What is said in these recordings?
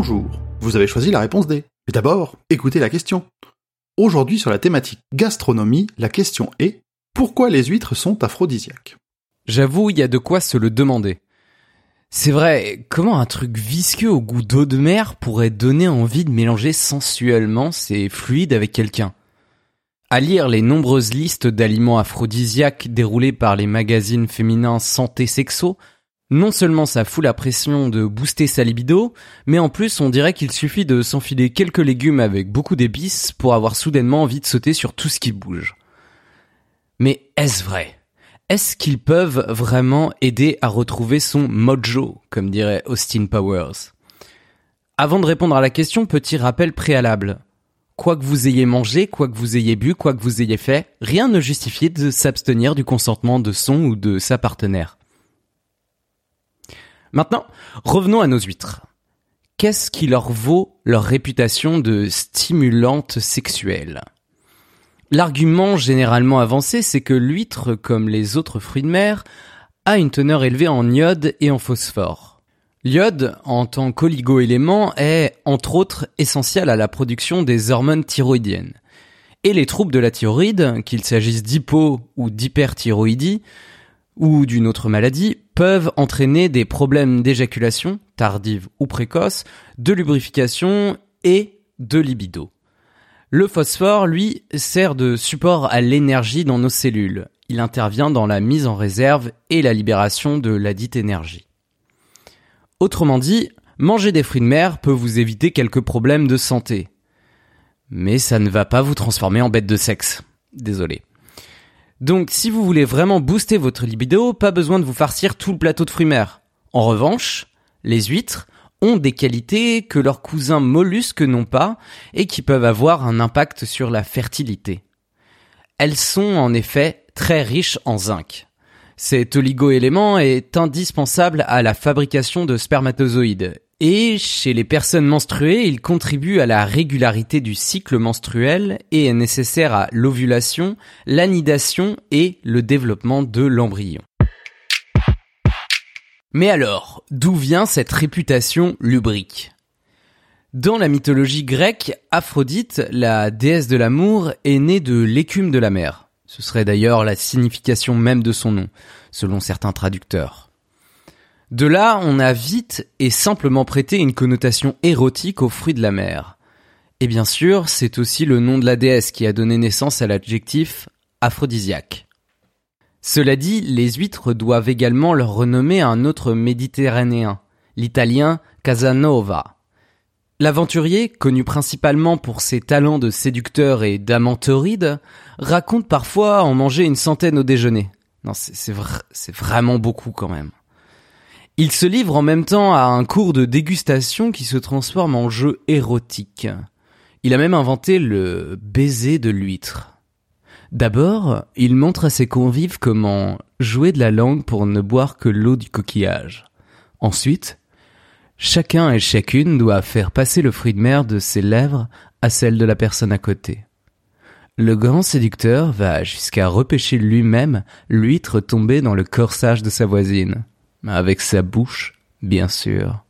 Bonjour, vous avez choisi la réponse D. Mais d'abord, écoutez la question. Aujourd'hui sur la thématique gastronomie, la question est pourquoi les huîtres sont aphrodisiaques? J'avoue, il y a de quoi se le demander. C'est vrai, comment un truc visqueux au goût d'eau de mer pourrait donner envie de mélanger sensuellement ses fluides avec quelqu'un? À lire les nombreuses listes d'aliments aphrodisiaques déroulées par les magazines féminins santé sexo, non seulement ça fout la pression de booster sa libido, mais en plus on dirait qu'il suffit de s'enfiler quelques légumes avec beaucoup d'épices pour avoir soudainement envie de sauter sur tout ce qui bouge. Mais est-ce vrai? Est-ce qu'ils peuvent vraiment aider à retrouver son mojo, comme dirait Austin Powers? Avant de répondre à la question, petit rappel préalable. Quoi que vous ayez mangé, quoi que vous ayez bu, quoi que vous ayez fait, rien ne justifie de s'abstenir du consentement de son ou de sa partenaire. Maintenant, revenons à nos huîtres. Qu'est-ce qui leur vaut leur réputation de stimulante sexuelle? L'argument généralement avancé, c'est que l'huître, comme les autres fruits de mer, a une teneur élevée en iode et en phosphore. L'iode, en tant qu'oligo-élément, est, entre autres, essentiel à la production des hormones thyroïdiennes. Et les troubles de la thyroïde, qu'il s'agisse d'hypo ou d'hyperthyroïdie, ou d'une autre maladie, peuvent entraîner des problèmes d'éjaculation, tardive ou précoce, de lubrification et de libido. Le phosphore, lui, sert de support à l'énergie dans nos cellules. Il intervient dans la mise en réserve et la libération de la dite énergie. Autrement dit, manger des fruits de mer peut vous éviter quelques problèmes de santé. Mais ça ne va pas vous transformer en bête de sexe. Désolé. Donc si vous voulez vraiment booster votre libido, pas besoin de vous farcir tout le plateau de fruits mer. En revanche, les huîtres ont des qualités que leurs cousins mollusques n'ont pas et qui peuvent avoir un impact sur la fertilité. Elles sont en effet très riches en zinc. Cet oligo-élément est indispensable à la fabrication de spermatozoïdes et chez les personnes menstruées, il contribue à la régularité du cycle menstruel et est nécessaire à l'ovulation, l'anidation et le développement de l'embryon. Mais alors, d'où vient cette réputation lubrique? Dans la mythologie grecque, Aphrodite, la déesse de l'amour, est née de l'écume de la mer. Ce serait d'ailleurs la signification même de son nom, selon certains traducteurs. De là, on a vite et simplement prêté une connotation érotique aux fruits de la mer. Et bien sûr, c'est aussi le nom de la déesse qui a donné naissance à l'adjectif aphrodisiaque. Cela dit, les huîtres doivent également leur renommer un autre méditerranéen, l'italien Casanova. L'aventurier, connu principalement pour ses talents de séducteur et d'amant torride, raconte parfois en manger une centaine au déjeuner. Non, c'est vraiment beaucoup quand même. Il se livre en même temps à un cours de dégustation qui se transforme en jeu érotique. Il a même inventé le baiser de l'huître. D'abord, il montre à ses convives comment jouer de la langue pour ne boire que l'eau du coquillage. Ensuite, chacun et chacune doit faire passer le fruit de mer de ses lèvres à celle de la personne à côté. Le grand séducteur va jusqu'à repêcher lui-même l'huître tombée dans le corsage de sa voisine avec sa bouche, bien sûr.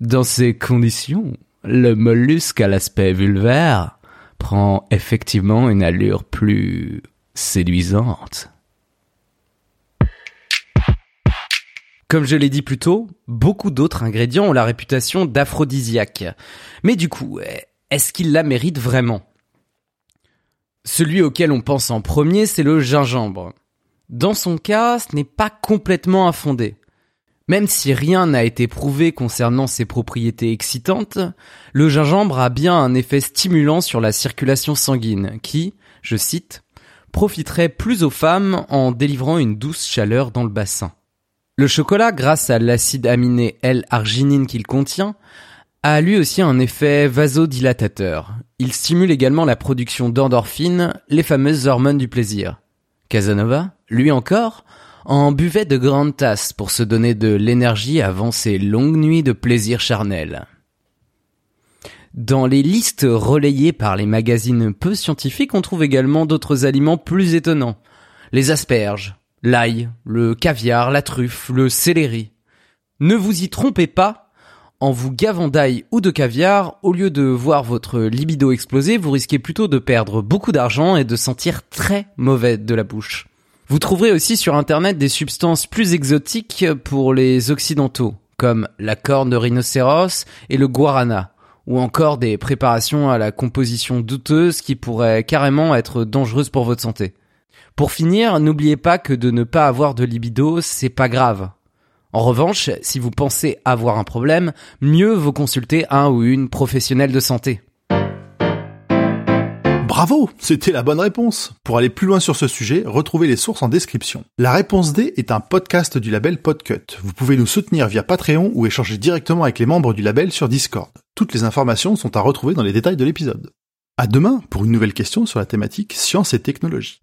Dans ces conditions, le mollusque à l'aspect vulvaire prend effectivement une allure plus séduisante. Comme je l'ai dit plus tôt, beaucoup d'autres ingrédients ont la réputation d'aphrodisiaque. Mais du coup, est-ce qu'ils la méritent vraiment? Celui auquel on pense en premier, c'est le gingembre. Dans son cas, ce n'est pas complètement infondé. Même si rien n'a été prouvé concernant ses propriétés excitantes, le gingembre a bien un effet stimulant sur la circulation sanguine qui, je cite, profiterait plus aux femmes en délivrant une douce chaleur dans le bassin. Le chocolat, grâce à l'acide aminé L-arginine qu'il contient, a lui aussi un effet vasodilatateur. Il stimule également la production d'endorphines, les fameuses hormones du plaisir. Casanova, lui encore, en buvait de grandes tasses pour se donner de l'énergie avant ses longues nuits de plaisir charnel. Dans les listes relayées par les magazines peu scientifiques, on trouve également d'autres aliments plus étonnants. Les asperges, l'ail, le caviar, la truffe, le céleri. Ne vous y trompez pas, en vous gavant d'ail ou de caviar, au lieu de voir votre libido exploser, vous risquez plutôt de perdre beaucoup d'argent et de sentir très mauvais de la bouche. Vous trouverez aussi sur internet des substances plus exotiques pour les occidentaux, comme la corne de rhinocéros et le guarana, ou encore des préparations à la composition douteuse qui pourraient carrément être dangereuses pour votre santé. Pour finir, n'oubliez pas que de ne pas avoir de libido, c'est pas grave. En revanche, si vous pensez avoir un problème, mieux vaut consulter un ou une professionnelle de santé. Bravo, c'était la bonne réponse. Pour aller plus loin sur ce sujet, retrouvez les sources en description. La réponse D est un podcast du label Podcut. Vous pouvez nous soutenir via Patreon ou échanger directement avec les membres du label sur Discord. Toutes les informations sont à retrouver dans les détails de l'épisode. À demain pour une nouvelle question sur la thématique science et technologie.